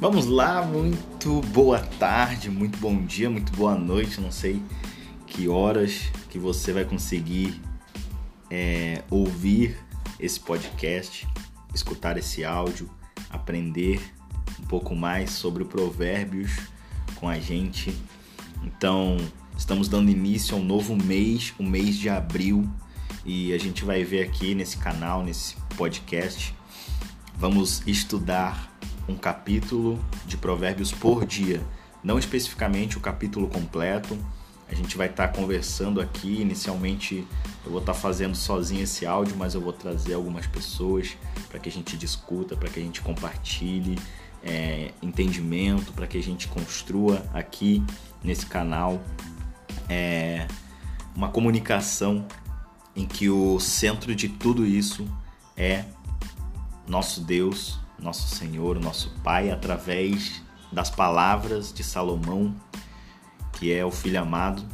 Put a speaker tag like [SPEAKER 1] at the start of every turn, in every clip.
[SPEAKER 1] Vamos lá, muito boa tarde, muito bom dia, muito boa noite. Não sei que horas que você vai conseguir é, ouvir esse podcast, escutar esse áudio, aprender um pouco mais sobre Provérbios com a gente. Então, estamos dando início a um novo mês, o mês de abril, e a gente vai ver aqui nesse canal, nesse podcast, vamos estudar um capítulo de Provérbios por dia, não especificamente o capítulo completo. A gente vai estar tá conversando aqui. Inicialmente, eu vou estar tá fazendo sozinho esse áudio, mas eu vou trazer algumas pessoas para que a gente discuta, para que a gente compartilhe é, entendimento, para que a gente construa aqui nesse canal é, uma comunicação em que o centro de tudo isso é nosso Deus, nosso Senhor, nosso Pai, através das palavras de Salomão, que é o filho amado,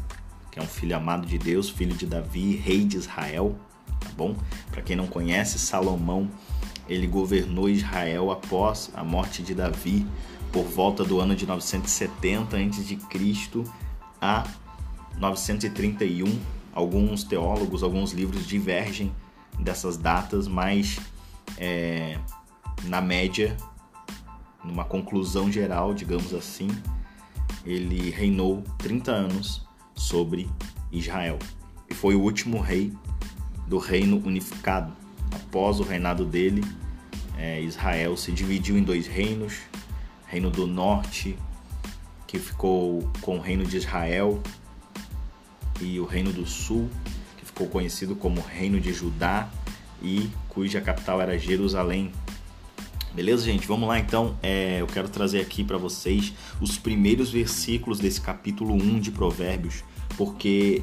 [SPEAKER 1] que é um filho amado de Deus, filho de Davi, rei de Israel, tá bom? Para quem não conhece, Salomão, ele governou Israel após a morte de Davi, por volta do ano de 970 a.C. a 931. Alguns teólogos, alguns livros divergem dessas datas, mas é, na média, numa conclusão geral, digamos assim, ele reinou 30 anos sobre Israel e foi o último rei do reino unificado. Após o reinado dele, é, Israel se dividiu em dois reinos: Reino do Norte, que ficou com o Reino de Israel, e o Reino do Sul, que ficou conhecido como Reino de Judá e cuja capital era Jerusalém. Beleza, gente? Vamos lá então. É, eu quero trazer aqui para vocês os primeiros versículos desse capítulo 1 de Provérbios, porque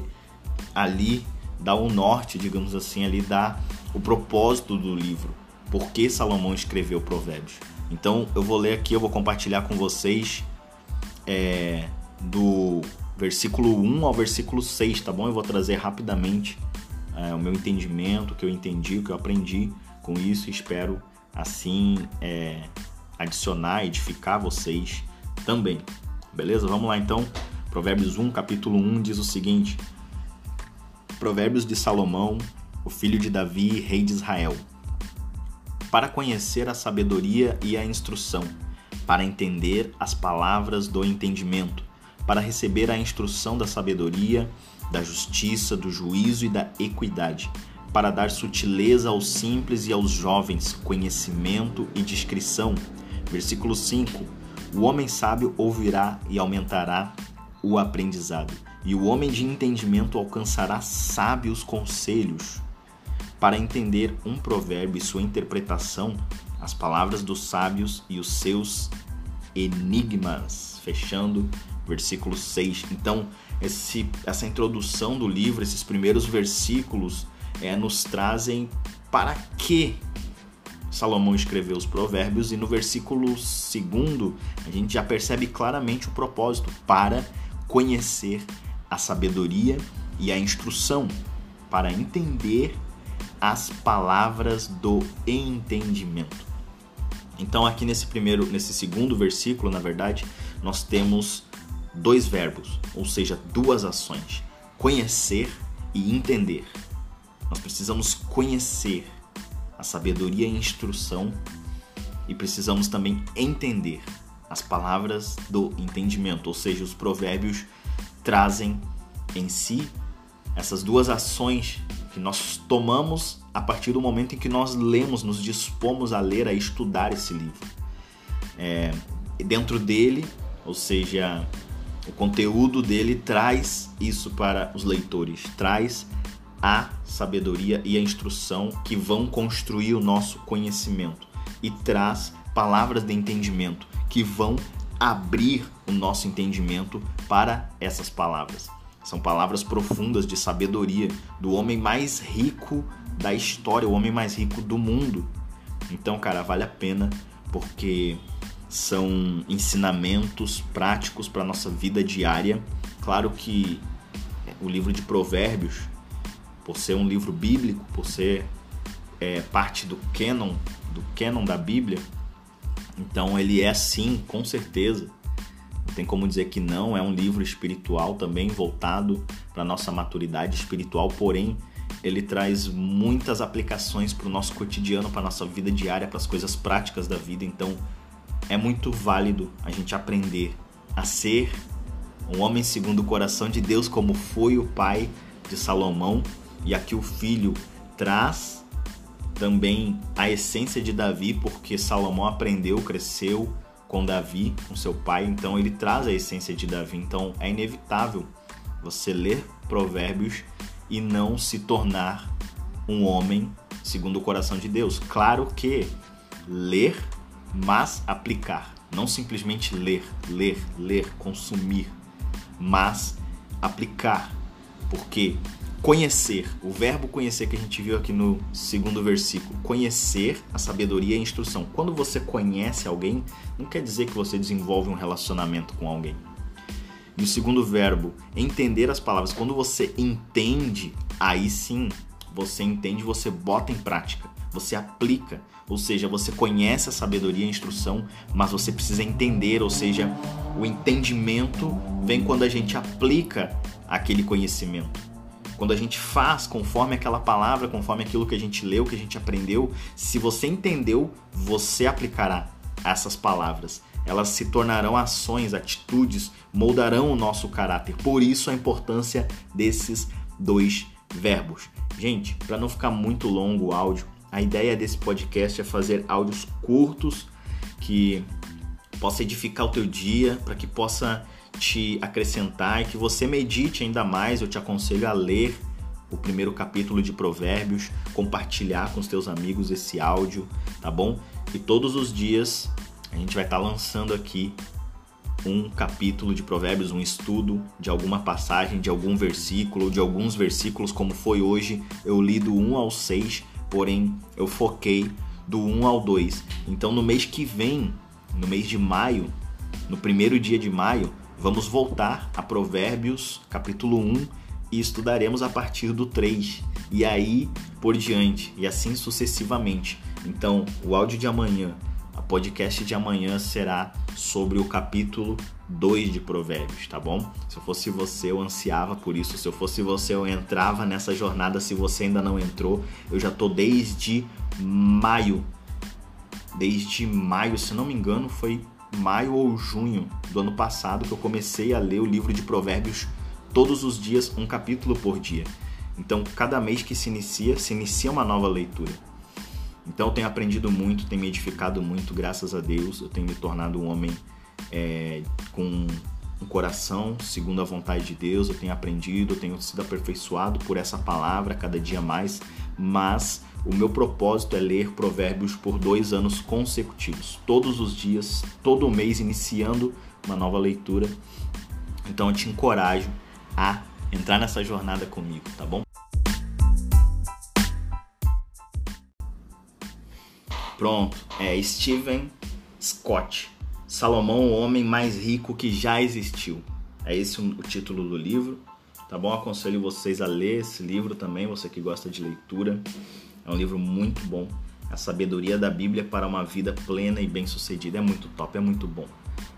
[SPEAKER 1] ali dá o norte, digamos assim, ali dá o propósito do livro. Por que Salomão escreveu Provérbios? Então eu vou ler aqui, eu vou compartilhar com vocês é, do versículo 1 ao versículo 6, tá bom? Eu vou trazer rapidamente é, o meu entendimento, o que eu entendi, o que eu aprendi com isso espero assim é, adicionar, edificar vocês também. Beleza? Vamos lá então. Provérbios 1, capítulo 1 diz o seguinte: Provérbios de Salomão, o filho de Davi, rei de Israel. Para conhecer a sabedoria e a instrução, para entender as palavras do entendimento, para receber a instrução da sabedoria, da justiça, do juízo e da equidade para dar sutileza aos simples e aos jovens, conhecimento e discrição. Versículo 5: O homem sábio ouvirá e aumentará o aprendizado, e o homem de entendimento alcançará sábios conselhos. Para entender um provérbio e sua interpretação, as palavras dos sábios e os seus enigmas. Fechando versículo 6. Então, esse, essa introdução do livro, esses primeiros versículos, é, nos trazem para que Salomão escreveu os provérbios e no versículo segundo a gente já percebe claramente o propósito para conhecer a sabedoria e a instrução, para entender as palavras do entendimento. Então aqui nesse primeiro, nesse segundo versículo, na verdade, nós temos dois verbos, ou seja, duas ações: conhecer e entender. Nós precisamos conhecer a sabedoria e a instrução e precisamos também entender as palavras do entendimento, ou seja, os provérbios trazem em si essas duas ações que nós tomamos a partir do momento em que nós lemos, nos dispomos a ler, a estudar esse livro. É, dentro dele, ou seja, o conteúdo dele traz isso para os leitores, traz a sabedoria e a instrução que vão construir o nosso conhecimento e traz palavras de entendimento que vão abrir o nosso entendimento para essas palavras. São palavras profundas de sabedoria do homem mais rico da história, o homem mais rico do mundo. Então, cara, vale a pena porque são ensinamentos práticos para nossa vida diária. Claro que o livro de Provérbios por ser um livro bíblico, por ser é, parte do canon, do canon da Bíblia, Então ele é sim, com certeza. Não tem como dizer que não, é um livro espiritual também voltado para nossa maturidade espiritual, porém ele traz muitas aplicações para o nosso cotidiano, para nossa vida diária, para as coisas práticas da vida. Então é muito válido a gente aprender a ser um homem segundo o coração de Deus, como foi o pai de Salomão, e aqui o filho traz também a essência de Davi, porque Salomão aprendeu, cresceu com Davi, com seu pai, então ele traz a essência de Davi. Então é inevitável você ler Provérbios e não se tornar um homem segundo o coração de Deus. Claro que ler, mas aplicar. Não simplesmente ler, ler, ler, consumir, mas aplicar. Porque conhecer, o verbo conhecer que a gente viu aqui no segundo versículo, conhecer a sabedoria e a instrução. Quando você conhece alguém, não quer dizer que você desenvolve um relacionamento com alguém. E o segundo verbo, entender as palavras. Quando você entende, aí sim você entende, você bota em prática, você aplica. Ou seja, você conhece a sabedoria e a instrução, mas você precisa entender, ou seja, o entendimento vem quando a gente aplica aquele conhecimento. Quando a gente faz conforme aquela palavra, conforme aquilo que a gente leu, que a gente aprendeu, se você entendeu, você aplicará essas palavras. Elas se tornarão ações, atitudes, moldarão o nosso caráter. Por isso a importância desses dois verbos. Gente, para não ficar muito longo o áudio, a ideia desse podcast é fazer áudios curtos que possa edificar o teu dia, para que possa te acrescentar e que você medite ainda mais. Eu te aconselho a ler o primeiro capítulo de Provérbios, compartilhar com os teus amigos esse áudio, tá bom? E todos os dias a gente vai estar tá lançando aqui um capítulo de Provérbios, um estudo de alguma passagem, de algum versículo, de alguns versículos, como foi hoje. Eu li do 1 ao 6, porém eu foquei do 1 ao 2. Então no mês que vem, no mês de maio, no primeiro dia de maio, Vamos voltar a Provérbios, capítulo 1, e estudaremos a partir do 3, e aí por diante, e assim sucessivamente. Então, o áudio de amanhã, a podcast de amanhã será sobre o capítulo 2 de Provérbios, tá bom? Se eu fosse você, eu ansiava por isso. Se eu fosse você, eu entrava nessa jornada. Se você ainda não entrou, eu já tô desde maio. Desde maio, se não me engano, foi maio ou junho do ano passado que eu comecei a ler o livro de Provérbios todos os dias, um capítulo por dia. Então, cada mês que se inicia, se inicia uma nova leitura. Então, eu tenho aprendido muito, tenho me edificado muito, graças a Deus. Eu tenho me tornado um homem é, com um coração segundo a vontade de Deus. Eu tenho aprendido, eu tenho sido aperfeiçoado por essa palavra cada dia mais. Mas o meu propósito é ler Provérbios por dois anos consecutivos, todos os dias, todo mês, iniciando uma nova leitura. Então eu te encorajo a entrar nessa jornada comigo, tá bom? Pronto, é Steven Scott. Salomão, o homem mais rico que já existiu. É esse o título do livro, tá bom? Aconselho vocês a ler esse livro também, você que gosta de leitura. É um livro muito bom. A sabedoria da Bíblia para uma vida plena e bem-sucedida é muito top, é muito bom.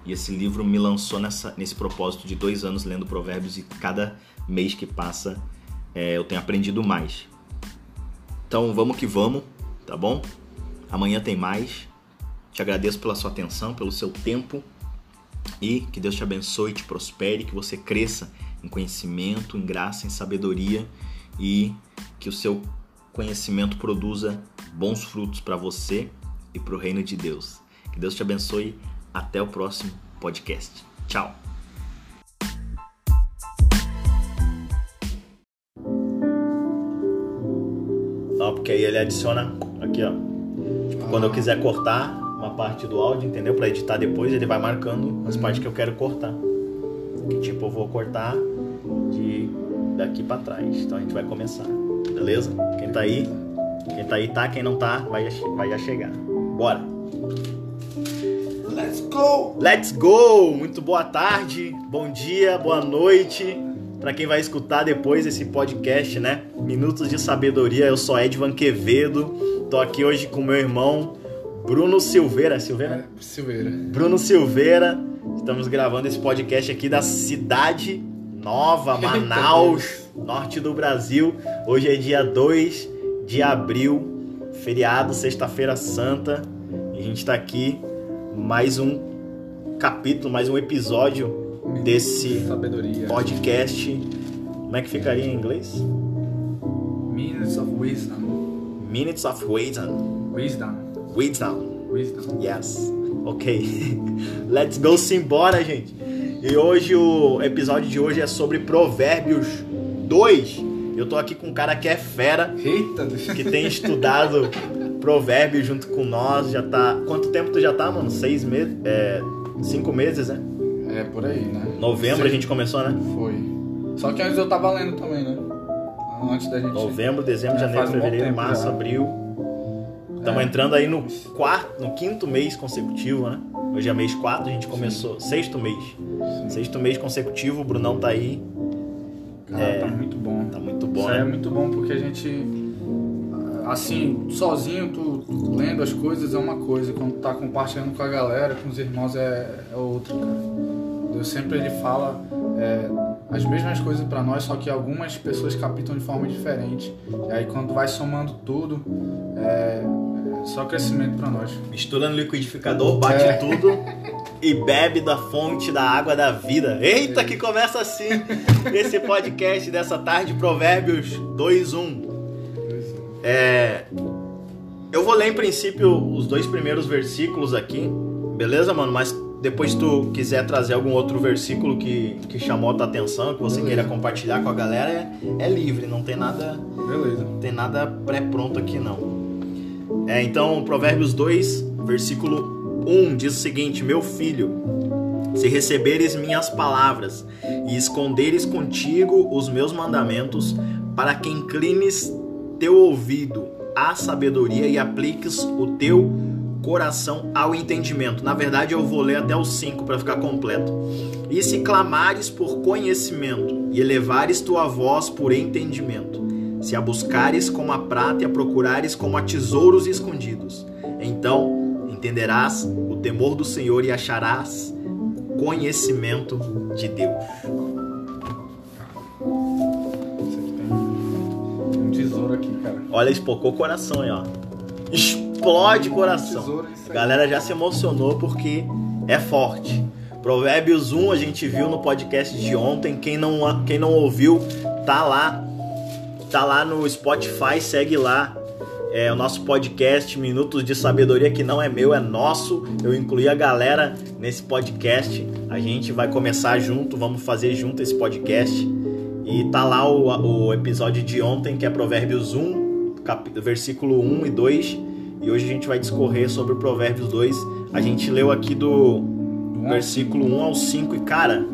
[SPEAKER 1] E esse livro me lançou nessa, nesse propósito de dois anos lendo Provérbios e cada mês que passa é, eu tenho aprendido mais. Então vamos que vamos, tá bom? Amanhã tem mais. Te agradeço pela sua atenção, pelo seu tempo e que Deus te abençoe, te prospere, que você cresça em conhecimento, em graça, em sabedoria e que o seu conhecimento produza bons frutos para você e para o reino de Deus. Que Deus te abençoe. Até o próximo podcast. Tchau. Não, porque aí ele adiciona aqui, ó. Tipo, quando eu quiser cortar uma parte do áudio, entendeu? Para editar depois, ele vai marcando as partes que eu quero cortar. Que tipo, eu vou cortar de daqui para trás. Então a gente vai começar. Beleza? Quem tá aí, quem tá aí tá, quem não tá, vai, vai já chegar. Bora!
[SPEAKER 2] Let's go!
[SPEAKER 1] Let's go! Muito boa tarde, bom dia, boa noite para quem vai escutar depois esse podcast, né? Minutos de Sabedoria. Eu sou Edvan Quevedo, tô aqui hoje com meu irmão Bruno Silveira. Silveira?
[SPEAKER 2] É, Silveira.
[SPEAKER 1] Bruno Silveira. Estamos gravando esse podcast aqui da cidade nova, Manaus, norte do Brasil. Hoje é dia 2 de abril, feriado, sexta-feira santa. E a gente está aqui mais um capítulo, mais um episódio desse
[SPEAKER 2] Sabedoria.
[SPEAKER 1] podcast. Como é que ficaria em inglês?
[SPEAKER 2] Minutes of Wisdom.
[SPEAKER 1] Minutes of Wisdom.
[SPEAKER 2] Wisdom.
[SPEAKER 1] Wisdom.
[SPEAKER 2] Wisdom.
[SPEAKER 1] Yes. Ok. Let's go simbora, gente. E hoje o episódio de hoje é sobre Provérbios 2. Eu tô aqui com um cara que é fera,
[SPEAKER 2] Eita,
[SPEAKER 1] que tem estudado Provérbios junto com nós. Já tá. Quanto tempo tu já tá, mano? Seis meses? É. Cinco meses, né?
[SPEAKER 2] É, por aí, né?
[SPEAKER 1] Novembro a gente começou, né?
[SPEAKER 2] Foi. Só que antes eu tava lendo também, né? Antes da gente...
[SPEAKER 1] Novembro, dezembro,
[SPEAKER 2] É,
[SPEAKER 1] janeiro,
[SPEAKER 2] um
[SPEAKER 1] fevereiro,
[SPEAKER 2] tempo
[SPEAKER 1] março,
[SPEAKER 2] já.
[SPEAKER 1] abril. Estamos
[SPEAKER 2] É.
[SPEAKER 1] entrando aí no quarto, no quinto mês consecutivo, né? Hoje é mês 4, a gente começou. Sexto mês.
[SPEAKER 2] Sim.
[SPEAKER 1] Sexto mês consecutivo, o Brunão tá aí.
[SPEAKER 2] Cara,
[SPEAKER 1] É.
[SPEAKER 2] tá muito bom.
[SPEAKER 1] Tá muito bom,
[SPEAKER 2] Isso aí é
[SPEAKER 1] né?
[SPEAKER 2] muito bom porque a gente, assim, sozinho, tu lendo as coisas é uma coisa, quando tu tá compartilhando com a galera, com os irmãos, é, é outra, cara. Deus sempre ele fala é, as mesmas coisas pra nós, só que algumas pessoas captam de forma diferente. E aí quando vai somando tudo, é, é só crescimento pra nós.
[SPEAKER 1] Mistura no liquidificador, bate
[SPEAKER 2] É.
[SPEAKER 1] tudo e bebe da fonte da água da vida. Eita, que começa assim esse podcast dessa tarde, Provérbios 2.1. É, eu vou ler em princípio os dois primeiros versículos aqui, beleza, mano? Mas depois se tu quiser trazer algum outro versículo que, que chamou a tua atenção, que você
[SPEAKER 2] Beleza.
[SPEAKER 1] queira compartilhar com a galera, é, é livre, não tem nada,
[SPEAKER 2] Beleza.
[SPEAKER 1] não tem nada pré-pronto aqui não. É, então, Provérbios 2, versículo 1 diz o seguinte: Meu filho, se receberes minhas palavras e esconderes contigo os meus mandamentos, para que inclines teu ouvido à sabedoria e apliques o teu coração ao entendimento. Na verdade, eu vou ler até o 5 para ficar completo. E se clamares por conhecimento e elevares tua voz por entendimento, se a buscares como a prata e a procurares como a tesouros escondidos, então entenderás o temor do Senhor e acharás conhecimento de Deus.
[SPEAKER 2] Um tesouro aqui, cara.
[SPEAKER 1] Olha, espocou o coração aí, ó. Explode coração. A galera já se emocionou porque é forte. Provérbios 1 a gente viu no podcast de ontem. Quem não, quem não ouviu, tá lá. Tá lá no Spotify, segue lá. É o nosso podcast Minutos de Sabedoria, que não é meu, é nosso. Eu incluí a galera nesse podcast. A gente vai começar junto, vamos fazer junto esse podcast. E tá lá o, o episódio de ontem, que é Provérbios 1, cap- versículo 1 e 2. E hoje a gente vai discorrer sobre o Provérbios 2. A gente leu aqui do
[SPEAKER 2] Do
[SPEAKER 1] versículo 1 ao 5. E cara,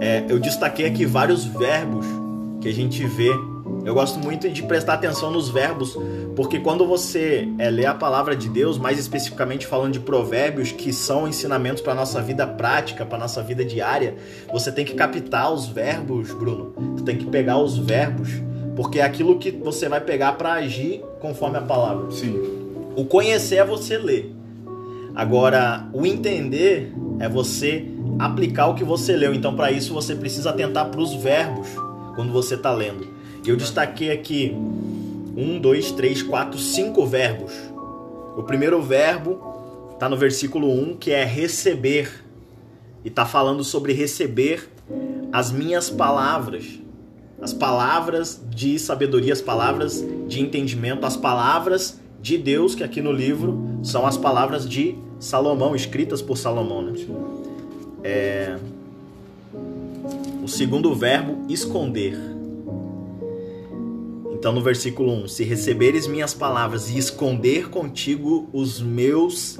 [SPEAKER 1] é, eu destaquei aqui vários verbos que a gente vê. Eu gosto muito de prestar atenção nos verbos, porque quando você é, lê a palavra de Deus, mais especificamente falando de provérbios, que são ensinamentos para nossa vida prática, para nossa vida diária, você tem que captar os verbos, Bruno. Você tem que pegar os verbos, porque é aquilo que você vai pegar para agir conforme a palavra.
[SPEAKER 2] Sim.
[SPEAKER 1] O conhecer é você ler. Agora, o entender é você aplicar o que você leu. Então, para isso, você precisa atentar para os verbos quando você está lendo. E eu destaquei aqui um, dois, três, quatro, cinco verbos. O primeiro verbo está no versículo 1, que é receber. E está falando sobre receber as minhas palavras. As palavras de sabedoria, as palavras de entendimento, as palavras de Deus, que aqui no livro são as palavras de Salomão, escritas por Salomão. Né? O segundo verbo, esconder. Então, no versículo 1, se receberes minhas palavras e esconder contigo os meus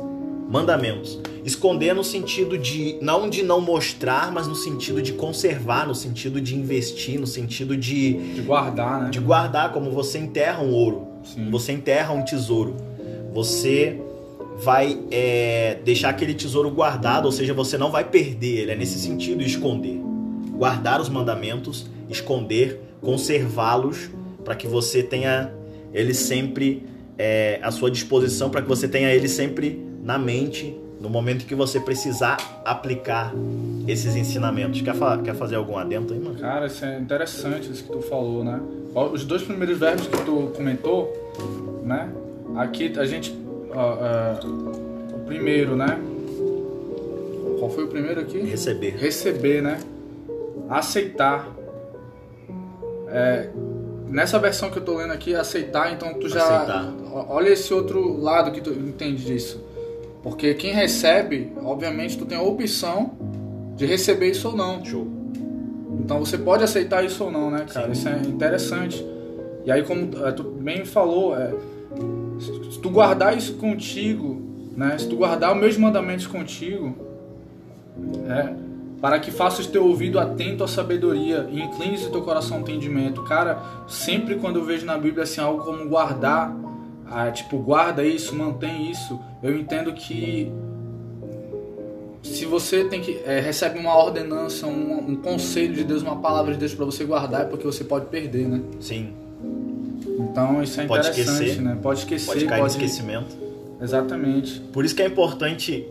[SPEAKER 1] mandamentos. Esconder no sentido de, não de não mostrar, mas no sentido de conservar, no sentido de investir, no sentido de,
[SPEAKER 2] De guardar, né?
[SPEAKER 1] de guardar, como você enterra um ouro.
[SPEAKER 2] Sim.
[SPEAKER 1] Você enterra um tesouro. Você vai é, deixar aquele tesouro guardado, ou seja, você não vai perder ele. É nesse sentido esconder. Guardar os mandamentos, esconder, conservá-los, para que você tenha ele sempre é, à sua disposição para que você tenha ele sempre na mente no momento que você precisar aplicar esses ensinamentos. Quer, fa quer fazer algum adendo aí, mano?
[SPEAKER 2] Cara, isso é interessante isso que tu falou, né? Os dois primeiros verbos que tu comentou, né? Aqui a gente. Uh, uh, o primeiro, né? Qual foi o primeiro aqui?
[SPEAKER 1] Receber.
[SPEAKER 2] Receber, né? Aceitar. É, nessa versão que eu tô lendo aqui, aceitar, então tu já. Aceitar. Olha esse outro lado que tu entende disso porque quem recebe, obviamente, tu tem a opção de receber isso ou não.
[SPEAKER 1] Show.
[SPEAKER 2] Então você pode aceitar isso ou não, né, cara? Sim. Isso é interessante. E aí, como é, tu bem falou, é, se tu guardar isso contigo, né? Se tu guardar os meus mandamentos contigo, é, para que faças teu ouvido atento à sabedoria e inclines o teu coração ao entendimento. Cara, sempre quando eu vejo na Bíblia assim algo como guardar ah, tipo, guarda isso, mantém isso, eu entendo que se você tem que é, recebe uma ordenança, um, um, conselho de Deus, uma palavra de Deus para você guardar, é porque você pode perder, né?
[SPEAKER 1] Sim.
[SPEAKER 2] Então isso é pode interessante,
[SPEAKER 1] esquecer,
[SPEAKER 2] né? Pode esquecer,
[SPEAKER 1] pode cair pode... no esquecimento.
[SPEAKER 2] Exatamente.
[SPEAKER 1] Por isso que é importante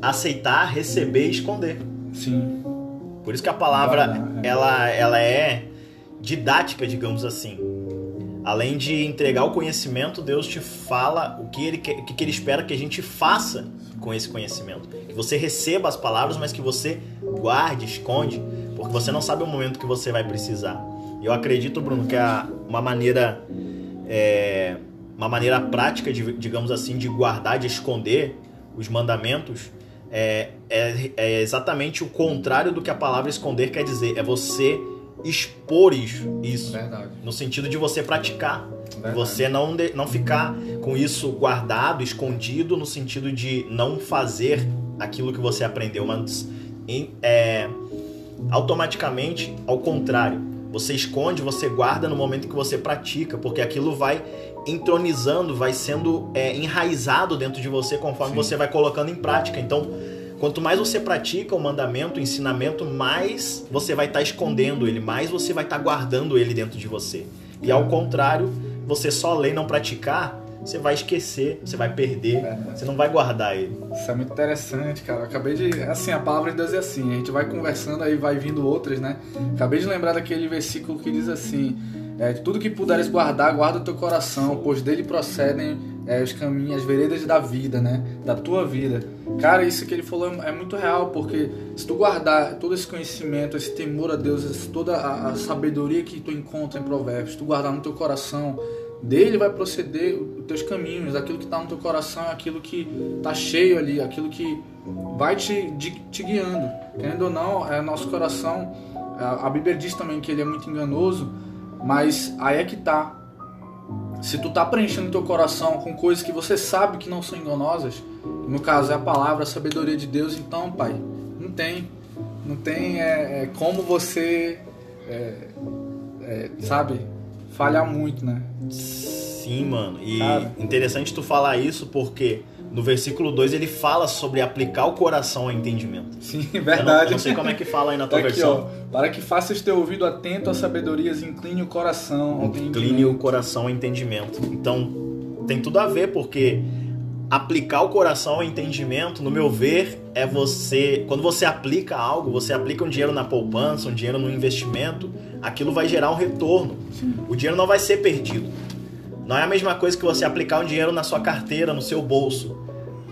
[SPEAKER 1] aceitar, receber e esconder.
[SPEAKER 2] Sim.
[SPEAKER 1] Por isso que a palavra guardar, é. ela ela é didática, digamos assim. Além de entregar o conhecimento, Deus te fala o que ele, quer, o que ele espera que a gente faça com esse conhecimento. Que você receba as palavras, mas que você guarde, esconde, porque você não sabe o momento que você vai precisar. E eu acredito, Bruno, que é uma maneira, é, uma maneira prática, de, digamos assim, de guardar, de esconder os mandamentos, é, é, é exatamente o contrário do que a palavra esconder quer dizer. É você expor isso. isso
[SPEAKER 2] Verdade.
[SPEAKER 1] No sentido de você praticar. Verdade. Você não, de, não ficar com isso guardado, escondido, no sentido de não fazer aquilo que você aprendeu, mas em, é, automaticamente ao contrário. Você esconde, você guarda no momento que você pratica, porque aquilo vai entronizando, vai sendo é, enraizado dentro de você conforme Sim. você vai colocando em prática. Então, Quanto mais você pratica o mandamento, o ensinamento, mais você vai estar tá escondendo ele, mais você vai estar tá guardando ele dentro de você. E ao contrário, você só ler e não praticar, você vai esquecer, você vai perder, é. você não vai guardar ele.
[SPEAKER 2] Isso é muito interessante, cara. Eu acabei de. Assim, a palavra de Deus é assim, a gente vai conversando, aí vai vindo outras, né? Acabei de lembrar daquele versículo que diz assim: é, Tudo que puderes guardar, guarda o teu coração, pois dele procedem é, os caminhos, as veredas da vida, né? Da tua vida. Cara, isso que ele falou é, é muito real, porque se tu guardar todo esse conhecimento, esse temor a Deus, toda a, a sabedoria que tu encontra em Provérbios, tu guardar no teu coração, dele vai proceder os teus caminhos, aquilo que está no teu coração aquilo que está cheio ali, aquilo que vai te, te guiando. Querendo ou não, é nosso coração. A, a Bíblia diz também que ele é muito enganoso, mas aí é que tá se tu tá preenchendo teu coração com coisas que você sabe que não são enganosas, no caso é a palavra, a sabedoria de Deus, então, pai, não tem. Não tem é, é como você, é, é, sabe, falhar muito, né?
[SPEAKER 1] Sim, mano. E Cara. interessante tu falar isso porque no versículo 2 ele fala sobre aplicar o coração ao entendimento.
[SPEAKER 2] Sim, verdade. Eu
[SPEAKER 1] não, eu não sei como é que fala aí na tua
[SPEAKER 2] Aqui,
[SPEAKER 1] versão.
[SPEAKER 2] Ó, para que faças teu ouvido atento às sabedorias, incline o coração ao
[SPEAKER 1] Incline o coração ao entendimento. Então, tem tudo a ver, porque aplicar o coração ao entendimento, no meu ver, é você. Quando você aplica algo, você aplica um dinheiro na poupança, um dinheiro no investimento, aquilo vai gerar um retorno. Sim. O dinheiro não vai ser perdido. Não é a mesma coisa que você aplicar um dinheiro na sua carteira, no seu bolso.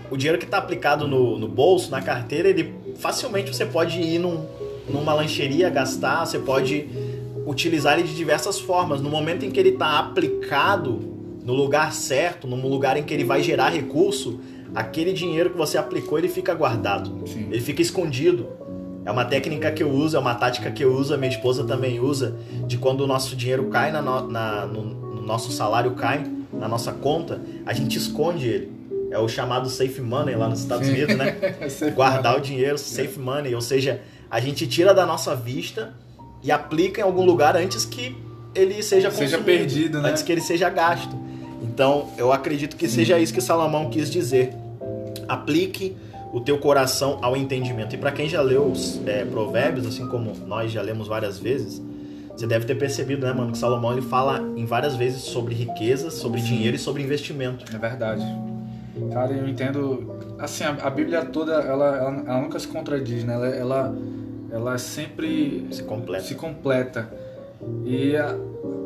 [SPEAKER 1] O dinheiro que está aplicado no, no, bolso, na carteira, ele facilmente você pode ir num, numa lancheria gastar, você pode utilizar ele de diversas formas. No momento em que ele está aplicado no lugar certo, num lugar em que ele vai gerar recurso, aquele dinheiro que você aplicou ele fica guardado, Sim. ele fica escondido. É uma técnica que eu uso, é uma tática que eu uso, a minha esposa também usa, de quando o nosso dinheiro cai na, na no, nosso salário cai na nossa conta, a gente esconde ele. É o chamado safe money lá nos Estados. Unidos, né? Guardar money. o dinheiro, safe money. Ou seja, a gente tira da nossa vista e aplica em algum lugar antes que ele seja
[SPEAKER 2] Seja perdido, né?
[SPEAKER 1] Antes que ele seja gasto. Então, eu acredito que Sim. seja isso que Salomão quis dizer. Aplique o teu coração ao entendimento. E para quem já leu os é, provérbios, assim como nós já lemos várias vezes, Você deve ter percebido, né, mano, que Salomão ele fala em várias vezes sobre riqueza, sobre dinheiro e sobre investimento.
[SPEAKER 2] É verdade. Cara, eu entendo. Assim, a, a Bíblia toda, ela, ela, ela, nunca se contradiz, né? Ela, ela, ela sempre
[SPEAKER 1] se completa.
[SPEAKER 2] Se completa. E a,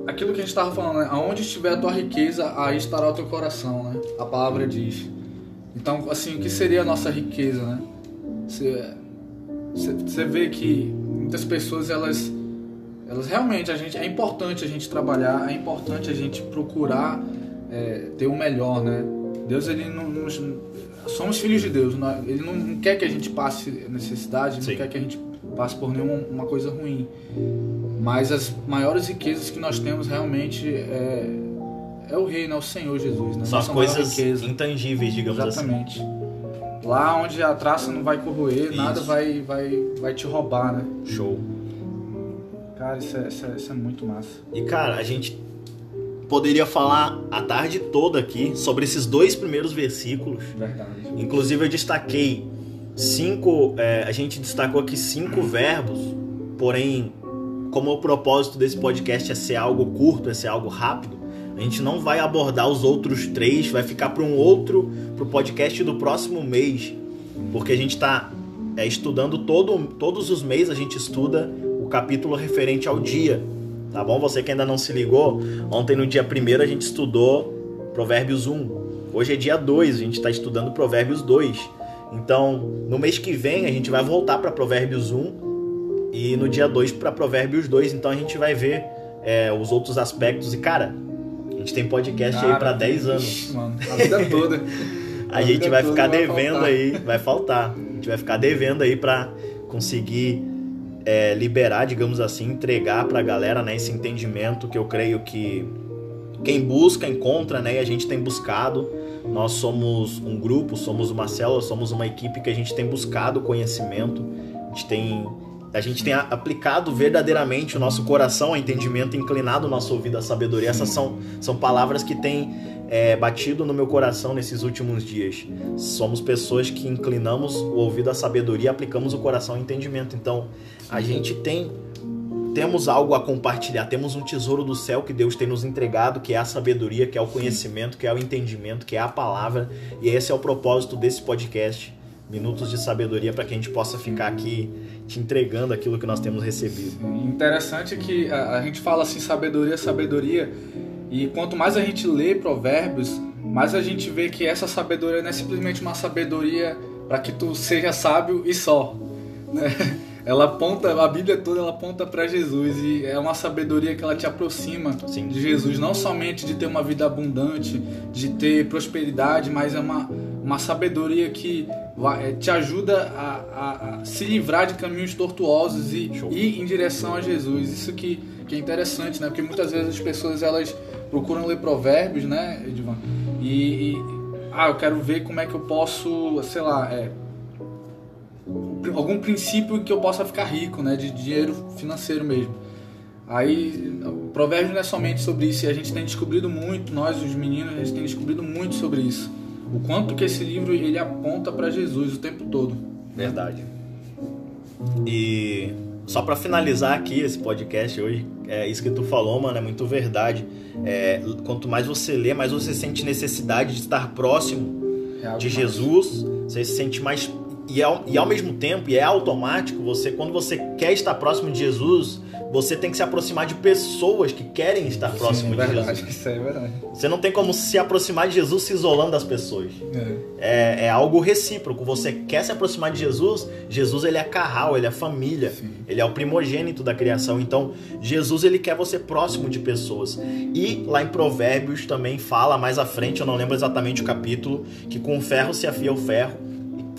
[SPEAKER 2] aquilo que a gente estava falando, né? Aonde estiver a tua riqueza, aí estará o teu coração, né? A palavra diz. Então, assim, o que seria a nossa riqueza, né? Você vê que muitas pessoas, elas, elas realmente, a gente, é importante a gente trabalhar, é importante a gente procurar é, ter o melhor, né? Deus, ele não, nos, somos filhos de Deus, não, ele não quer que a gente passe necessidade, Sim. não quer que a gente passe por nenhuma coisa ruim. Mas as maiores riquezas que nós temos realmente é, é o reino, é o Senhor Jesus. Né?
[SPEAKER 1] São as coisas intangíveis, digamos
[SPEAKER 2] Exatamente. assim. Exatamente. Lá onde a traça não vai corroer, isso. nada vai, vai, vai te roubar, né?
[SPEAKER 1] Show.
[SPEAKER 2] Cara, isso é, isso, é, isso é muito massa.
[SPEAKER 1] E cara, a gente poderia falar a tarde toda aqui sobre esses dois primeiros versículos.
[SPEAKER 2] Verdade.
[SPEAKER 1] Inclusive eu destaquei cinco, é, a gente destacou aqui cinco verbos, porém, como o propósito desse podcast é ser algo curto, é ser algo rápido, a gente não vai abordar os outros três, vai ficar para um outro, para o podcast do próximo mês, porque a gente está é, estudando todo, todos os meses, a gente estuda o capítulo referente ao dia tá bom? Você que ainda não se ligou, ontem no dia 1 a gente estudou Provérbios 1. Hoje é dia 2, a gente está estudando Provérbios 2. Então, no mês que vem a gente vai voltar para Provérbios 1 e no dia 2 para Provérbios 2. Então a gente vai ver é, os outros aspectos. E cara, a gente tem podcast cara, aí para 10 anos.
[SPEAKER 2] Mano, a vida toda.
[SPEAKER 1] a, a gente vai ficar devendo vai aí, vai faltar. A gente vai ficar devendo aí para conseguir é, liberar, digamos assim, entregar para a galera né, esse entendimento que eu creio que quem busca encontra, né? E a gente tem buscado. Nós somos um grupo, somos uma célula, somos uma equipe que a gente tem buscado conhecimento. A gente tem a gente tem aplicado verdadeiramente o nosso coração ao entendimento, inclinado o nosso ouvido à sabedoria. Essas são, são palavras que têm é, batido no meu coração nesses últimos dias. Somos pessoas que inclinamos o ouvido à sabedoria, aplicamos o coração ao entendimento. Então, a gente tem temos algo a compartilhar, temos um tesouro do céu que Deus tem nos entregado, que é a sabedoria, que é o conhecimento, que é o entendimento, que é a palavra. E esse é o propósito desse podcast, Minutos de Sabedoria, para que a gente possa ficar aqui te entregando aquilo que nós temos recebido.
[SPEAKER 2] Interessante que a, a gente fala assim, sabedoria, sabedoria, e quanto mais a gente lê provérbios, mais a gente vê que essa sabedoria não é simplesmente uma sabedoria para que tu seja sábio e só. Né? ela aponta, a Bíblia toda ela aponta para Jesus e é uma sabedoria que ela te aproxima Sim. de Jesus, não somente de ter uma vida abundante, de ter prosperidade, mas é uma, uma sabedoria que é, te ajuda a, a, a, se livrar de caminhos tortuosos e Show. ir em direção a Jesus. Isso que, que é interessante, né? Porque muitas vezes as pessoas elas procuram ler provérbios, né, Edvan? E, e ah, eu quero ver como é que eu posso, sei lá, é, algum princípio que eu possa ficar rico, né, de dinheiro financeiro mesmo. Aí, o provérbio não é somente sobre isso, e a gente tem descobrido muito, nós os meninos, a gente tem descobrido muito sobre isso. O quanto que esse livro ele aponta para Jesus o tempo todo.
[SPEAKER 1] Verdade. E só para finalizar aqui esse podcast hoje, é isso que tu falou, mano, é muito verdade. É, quanto mais você lê, mais você sente necessidade de estar próximo Real de demais. Jesus. Você se sente mais e ao, e ao mesmo tempo, e é automático, você quando você quer estar próximo de Jesus, você tem que se aproximar de pessoas que querem estar próximo Sim,
[SPEAKER 2] é verdade,
[SPEAKER 1] de Jesus.
[SPEAKER 2] Isso é verdade.
[SPEAKER 1] Você não tem como se aproximar de Jesus se isolando das pessoas. É. É, é algo recíproco. Você quer se aproximar de Jesus, Jesus ele é carral, ele é família, Sim. ele é o primogênito da criação. Então, Jesus ele quer você próximo de pessoas. E lá em Provérbios também fala mais à frente, eu não lembro exatamente o capítulo, que com o ferro se afia o ferro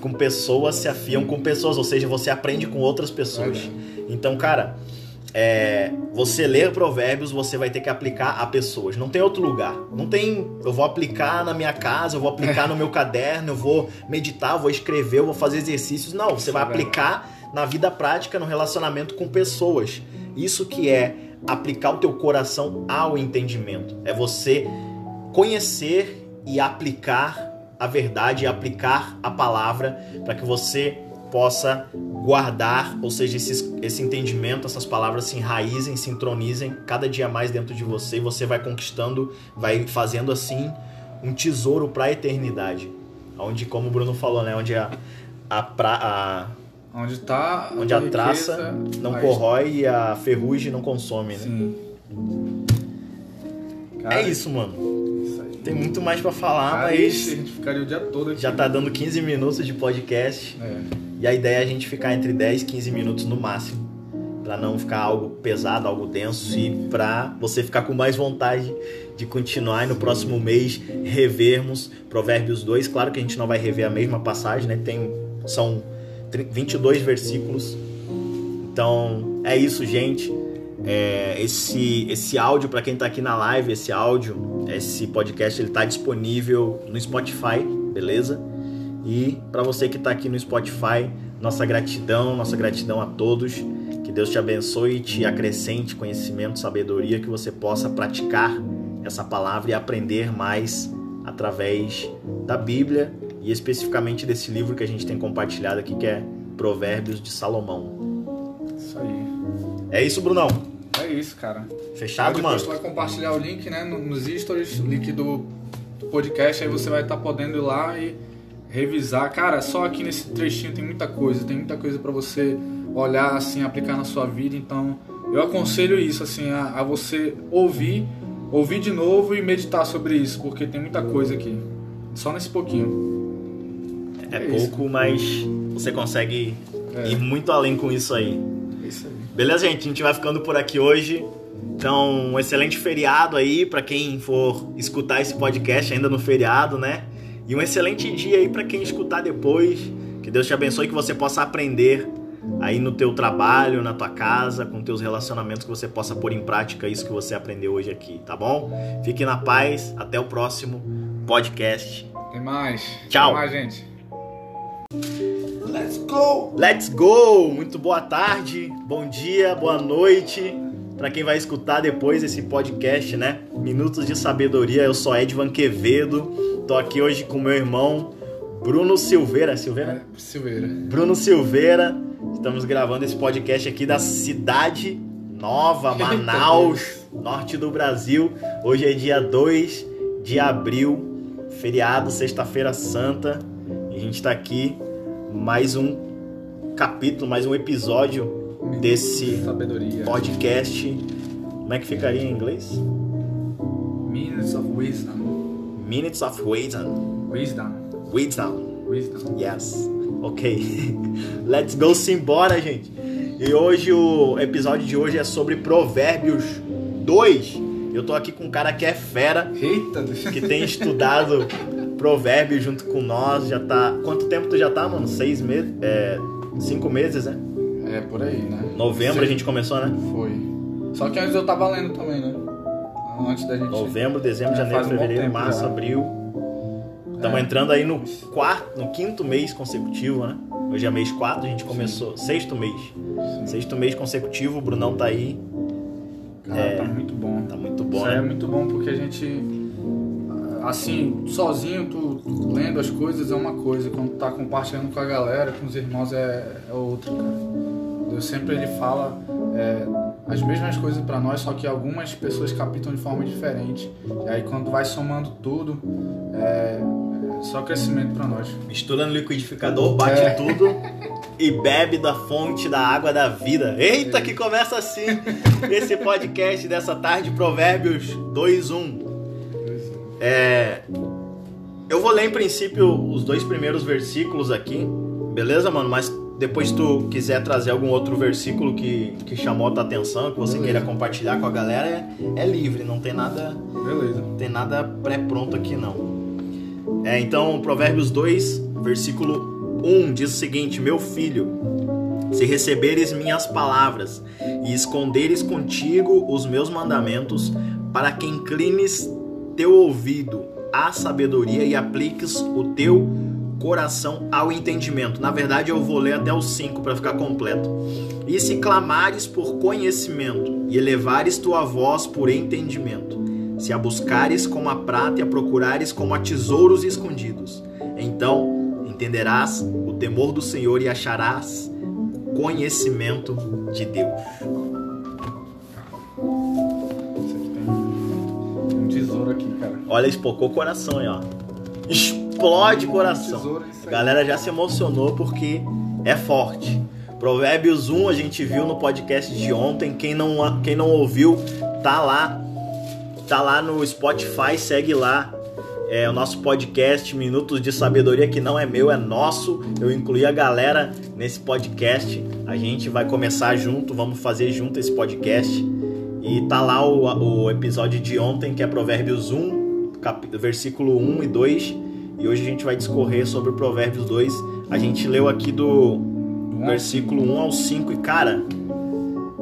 [SPEAKER 1] com pessoas se afiam com pessoas, ou seja, você aprende com outras pessoas. Então, cara, é, você ler provérbios, você vai ter que aplicar a pessoas. Não tem outro lugar. Não tem. Eu vou aplicar na minha casa, eu vou aplicar no meu caderno, eu vou meditar, eu vou escrever, eu vou fazer exercícios. Não, você vai aplicar na vida prática, no relacionamento com pessoas. Isso que é aplicar o teu coração ao entendimento. É você conhecer e aplicar a verdade aplicar a palavra para que você possa guardar, ou seja, esse, esse entendimento, essas palavras se enraizem, se entronizem cada dia mais dentro de você e você vai conquistando, vai fazendo assim um tesouro para a eternidade. Onde, como o Bruno falou, né, onde a, a, pra, a
[SPEAKER 2] Onde tá
[SPEAKER 1] onde a, traça não corrói e a ferrugem não consome, né?
[SPEAKER 2] Sim.
[SPEAKER 1] Cara, é isso, mano.
[SPEAKER 2] Isso aí.
[SPEAKER 1] Tem muito mais para falar,
[SPEAKER 2] Cara,
[SPEAKER 1] mas
[SPEAKER 2] a gente ficaria o dia todo aqui.
[SPEAKER 1] já tá dando 15 minutos de podcast.
[SPEAKER 2] É.
[SPEAKER 1] E a ideia é a gente ficar entre 10 e 15 minutos no máximo, Pra não ficar algo pesado, algo denso e pra você ficar com mais vontade de continuar e no próximo mês revermos Provérbios 2. Claro que a gente não vai rever a mesma passagem, né? Tem são 22 versículos. Então, é isso, gente. É, esse esse áudio para quem tá aqui na live, esse áudio, esse podcast ele tá disponível no Spotify, beleza? E para você que está aqui no Spotify, nossa gratidão, nossa gratidão a todos. Que Deus te abençoe e te acrescente conhecimento, sabedoria, que você possa praticar essa palavra e aprender mais através da Bíblia e especificamente desse livro que a gente tem compartilhado aqui, que é Provérbios de Salomão.
[SPEAKER 2] Isso aí.
[SPEAKER 1] É isso, Brunão.
[SPEAKER 2] É isso, cara.
[SPEAKER 1] Fechado, mano?
[SPEAKER 2] depois tu vai compartilhar o link, né, no- nos stories, o link do, do podcast, aí você vai estar podendo ir lá e revisar. Cara, só aqui nesse trechinho tem muita coisa, tem muita coisa pra você olhar, assim, aplicar na sua vida. Então, eu aconselho isso, assim, a, a você ouvir, ouvir de novo e meditar sobre isso, porque tem muita coisa aqui. Só nesse pouquinho.
[SPEAKER 1] É,
[SPEAKER 2] É isso.
[SPEAKER 1] pouco, mas você consegue
[SPEAKER 2] É.
[SPEAKER 1] ir muito além com isso aí.
[SPEAKER 2] É isso aí.
[SPEAKER 1] Beleza, gente? A gente vai ficando por aqui hoje. Então, um excelente feriado aí para quem for escutar esse podcast ainda no feriado, né? E um excelente dia aí para quem escutar depois. Que Deus te abençoe e que você possa aprender aí no teu trabalho, na tua casa, com teus relacionamentos, que você possa pôr em prática isso que você aprendeu hoje aqui, tá bom? Fique na paz, até o próximo podcast.
[SPEAKER 2] Tem mais.
[SPEAKER 1] Tchau.
[SPEAKER 2] Tem mais, gente. Let's go!
[SPEAKER 1] Let's go! Muito boa tarde, bom dia, boa noite para quem vai escutar depois esse podcast, né? Minutos de Sabedoria. Eu sou Edvan Quevedo. Tô aqui hoje com meu irmão Bruno Silveira. Silveira?
[SPEAKER 2] É, Silveira.
[SPEAKER 1] Bruno Silveira. Estamos gravando esse podcast aqui da cidade nova, Manaus, norte do Brasil. Hoje é dia 2 de abril, feriado, sexta-feira santa. E a gente tá aqui mais um capítulo, mais um episódio desse
[SPEAKER 2] Sabedoria.
[SPEAKER 1] podcast. Como é que ficaria em inglês?
[SPEAKER 2] Minutes of wisdom.
[SPEAKER 1] Minutes of Wisdom.
[SPEAKER 2] Wisdom.
[SPEAKER 1] Wisdom.
[SPEAKER 2] Wisdom.
[SPEAKER 1] Yes. Ok. Let's go simbora, gente. E hoje o episódio de hoje é sobre Provérbios 2. Eu tô aqui com um cara que é fera,
[SPEAKER 2] Eita,
[SPEAKER 1] que tem estudado Provérbios junto com nós. Já tá. Quanto tempo tu já tá, mano? Seis meses? É. Cinco meses, né?
[SPEAKER 2] É, por aí, né?
[SPEAKER 1] Novembro a gente começou, né?
[SPEAKER 2] Foi. Só que antes eu tava lendo também, né? Antes da gente...
[SPEAKER 1] Novembro, dezembro,
[SPEAKER 2] É,
[SPEAKER 1] janeiro,
[SPEAKER 2] um
[SPEAKER 1] fevereiro,
[SPEAKER 2] tempo
[SPEAKER 1] março,
[SPEAKER 2] já.
[SPEAKER 1] abril. Estamos
[SPEAKER 2] É.
[SPEAKER 1] entrando aí no quarto, no quinto mês consecutivo, né? Hoje é mês 4, a gente começou. Sexto mês.
[SPEAKER 2] Sim.
[SPEAKER 1] Sexto mês consecutivo, o Brunão tá aí.
[SPEAKER 2] Cara,
[SPEAKER 1] É.
[SPEAKER 2] tá muito bom.
[SPEAKER 1] Tá muito bom,
[SPEAKER 2] Isso aí é
[SPEAKER 1] né?
[SPEAKER 2] muito bom porque a gente... Assim, sozinho, tu lendo as coisas é uma coisa. Quando tu tá compartilhando com a galera, com os irmãos, é, é outra, cara. Deus sempre ele fala é, as mesmas coisas pra nós, só que algumas pessoas captam de forma diferente. E aí quando vai somando tudo, é, é só crescimento pra nós.
[SPEAKER 1] Mistura no liquidificador, bate
[SPEAKER 2] É.
[SPEAKER 1] tudo e bebe da fonte da água da vida. Eita, que começa assim esse podcast dessa tarde, Provérbios 2.1. É, eu vou ler em princípio os dois primeiros versículos aqui, beleza, mano? Mas depois tu quiser trazer algum outro versículo que, que chamou a tua atenção, que você
[SPEAKER 2] Beleza.
[SPEAKER 1] queira compartilhar com a galera, é, é livre, não tem nada,
[SPEAKER 2] Beleza.
[SPEAKER 1] não tem nada pré-pronto aqui não. É, então, Provérbios 2, versículo 1 diz o seguinte: Meu filho, se receberes minhas palavras e esconderes contigo os meus mandamentos, para que inclines teu ouvido à sabedoria e apliques o teu coração ao entendimento. Na verdade, eu vou ler até o 5 para ficar completo. E se clamares por conhecimento e elevares tua voz por entendimento, se a buscares como a prata e a procurares como a tesouros escondidos, então entenderás o temor do Senhor e acharás conhecimento de Deus.
[SPEAKER 2] Tem um tesouro aqui, cara.
[SPEAKER 1] Olha, espocou o coração aí, ó. Explode coração.
[SPEAKER 2] É
[SPEAKER 1] A galera já se emocionou porque é forte. Provérbios 1 a gente viu no podcast de ontem. Quem não, quem não ouviu, tá lá. Tá lá no Spotify, segue lá. É o nosso podcast Minutos de Sabedoria, que não é meu, é nosso. Eu incluí a galera nesse podcast. A gente vai começar junto, vamos fazer junto esse podcast. E tá lá o, o episódio de ontem, que é Provérbios 1, cap- versículo 1 e 2. E hoje a gente vai discorrer sobre o Provérbios 2. A gente leu aqui do versículo 1 ao 5. E cara,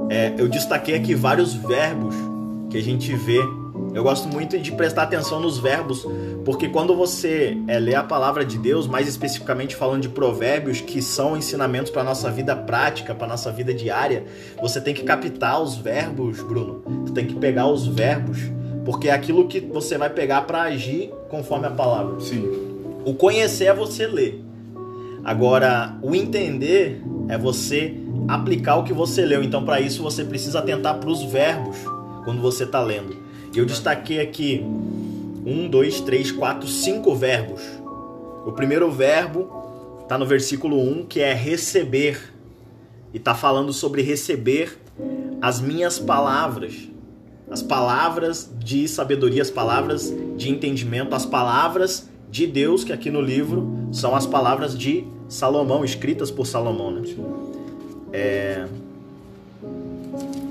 [SPEAKER 1] é, eu destaquei aqui vários verbos que a gente vê. Eu gosto muito de prestar atenção nos verbos, porque quando você é, lê a palavra de Deus, mais especificamente falando de provérbios, que são ensinamentos para nossa vida prática, para nossa vida diária, você tem que captar os verbos, Bruno. Você tem que pegar os verbos, porque é aquilo que você vai pegar para agir conforme a palavra.
[SPEAKER 2] Sim.
[SPEAKER 1] O conhecer é você ler. Agora, o entender é você aplicar o que você leu. Então, para isso, você precisa atentar para os verbos quando você está lendo. E eu destaquei aqui um, dois, três, quatro, cinco verbos. O primeiro verbo está no versículo 1, que é receber. E está falando sobre receber as minhas palavras. As palavras de sabedoria, as palavras de entendimento, as palavras de Deus, que aqui no livro são as palavras de Salomão, escritas por Salomão. Né?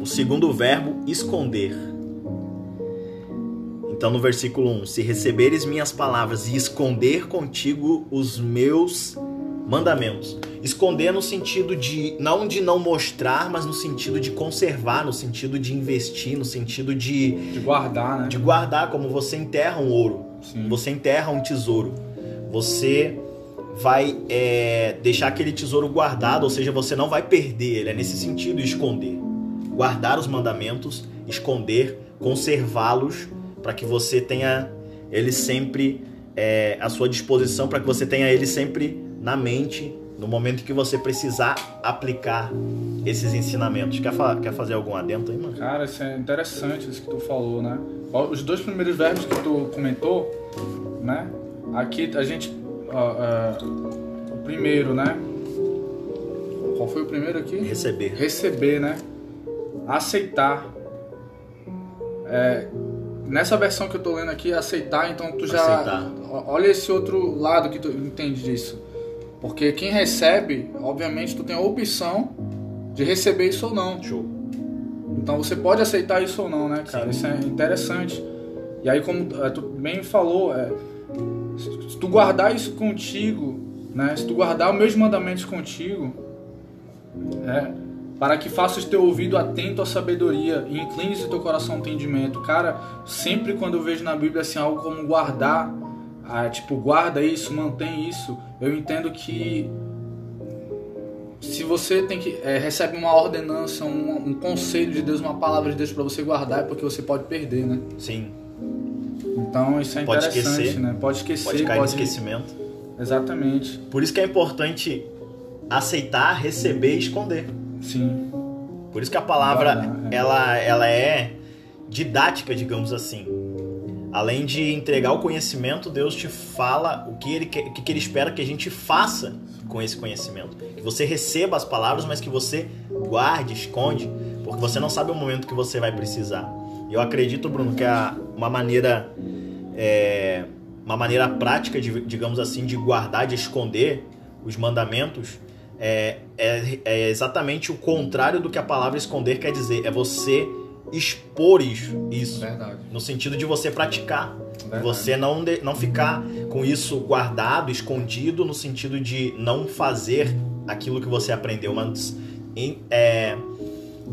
[SPEAKER 1] O segundo verbo, esconder. Então, no versículo 1, se receberes minhas palavras e esconder contigo os meus mandamentos. Esconder no sentido de, não de não mostrar, mas no sentido de conservar, no sentido de investir, no sentido de,
[SPEAKER 2] De guardar, né?
[SPEAKER 1] de guardar, como você enterra um ouro.
[SPEAKER 2] Sim.
[SPEAKER 1] Você enterra um tesouro. Você vai é, deixar aquele tesouro guardado, ou seja, você não vai perder ele. É nesse sentido esconder. Guardar os mandamentos, esconder, conservá-los para que você tenha ele sempre é, à sua disposição, para que você tenha ele sempre na mente no momento que você precisar aplicar esses ensinamentos. Quer, fa- quer fazer algum adendo aí, mano?
[SPEAKER 2] Cara, isso é interessante isso que tu falou, né? Os dois primeiros verbos que tu comentou, né? Aqui a gente. ó, é, o primeiro, né? Qual foi o primeiro aqui?
[SPEAKER 1] Receber.
[SPEAKER 2] Receber, né? Aceitar. É, nessa versão que eu tô lendo aqui, aceitar, então tu já.
[SPEAKER 1] Aceitar.
[SPEAKER 2] Olha esse outro lado que tu entende disso. Porque quem recebe, obviamente, tu tem a opção de receber isso ou não.
[SPEAKER 1] Show.
[SPEAKER 2] Então você pode aceitar isso ou não, né, cara?
[SPEAKER 1] Sim.
[SPEAKER 2] Isso é interessante. E aí, como eh, tu bem falou, é, se tu guardar isso contigo, né? Se tu guardar os meus mandamentos contigo, é, para que faças teu ouvido atento à sabedoria e inclines o teu coração ao entendimento. Cara, sempre quando eu vejo na Bíblia assim algo como guardar, ah, tipo, guarda isso, mantém isso, eu entendo que se você tem que é, recebe uma ordenança, um, um conselho de Deus, uma palavra de Deus para você guardar, é porque você pode perder, né?
[SPEAKER 1] Sim.
[SPEAKER 2] Então isso é
[SPEAKER 1] Pode
[SPEAKER 2] interessante,
[SPEAKER 1] esquecer.
[SPEAKER 2] né? Pode esquecer,
[SPEAKER 1] Pode cair no esquecimento.
[SPEAKER 2] Exatamente.
[SPEAKER 1] Por isso que é importante aceitar, receber e esconder.
[SPEAKER 2] Sim.
[SPEAKER 1] Por isso que a palavra
[SPEAKER 2] Guardar, é.
[SPEAKER 1] ela, ela é didática, digamos assim. Além de entregar o conhecimento, Deus te fala o que ele, quer- o que ele espera que a gente faça com esse conhecimento. Que você receba as palavras, mas que você guarde, esconde, porque você não sabe o momento que você vai precisar. Eu acredito, Bruno, que é uma maneira é, uma maneira prática, de, digamos assim, de guardar, de esconder os mandamentos é, é, é exatamente o contrário do que a palavra esconder quer dizer. É você expor isso, isso
[SPEAKER 2] Verdade.
[SPEAKER 1] no sentido de você praticar.
[SPEAKER 2] Verdade.
[SPEAKER 1] Você não, de- não ficar com isso guardado, escondido, no sentido de não fazer aquilo que você aprendeu, mas em- é,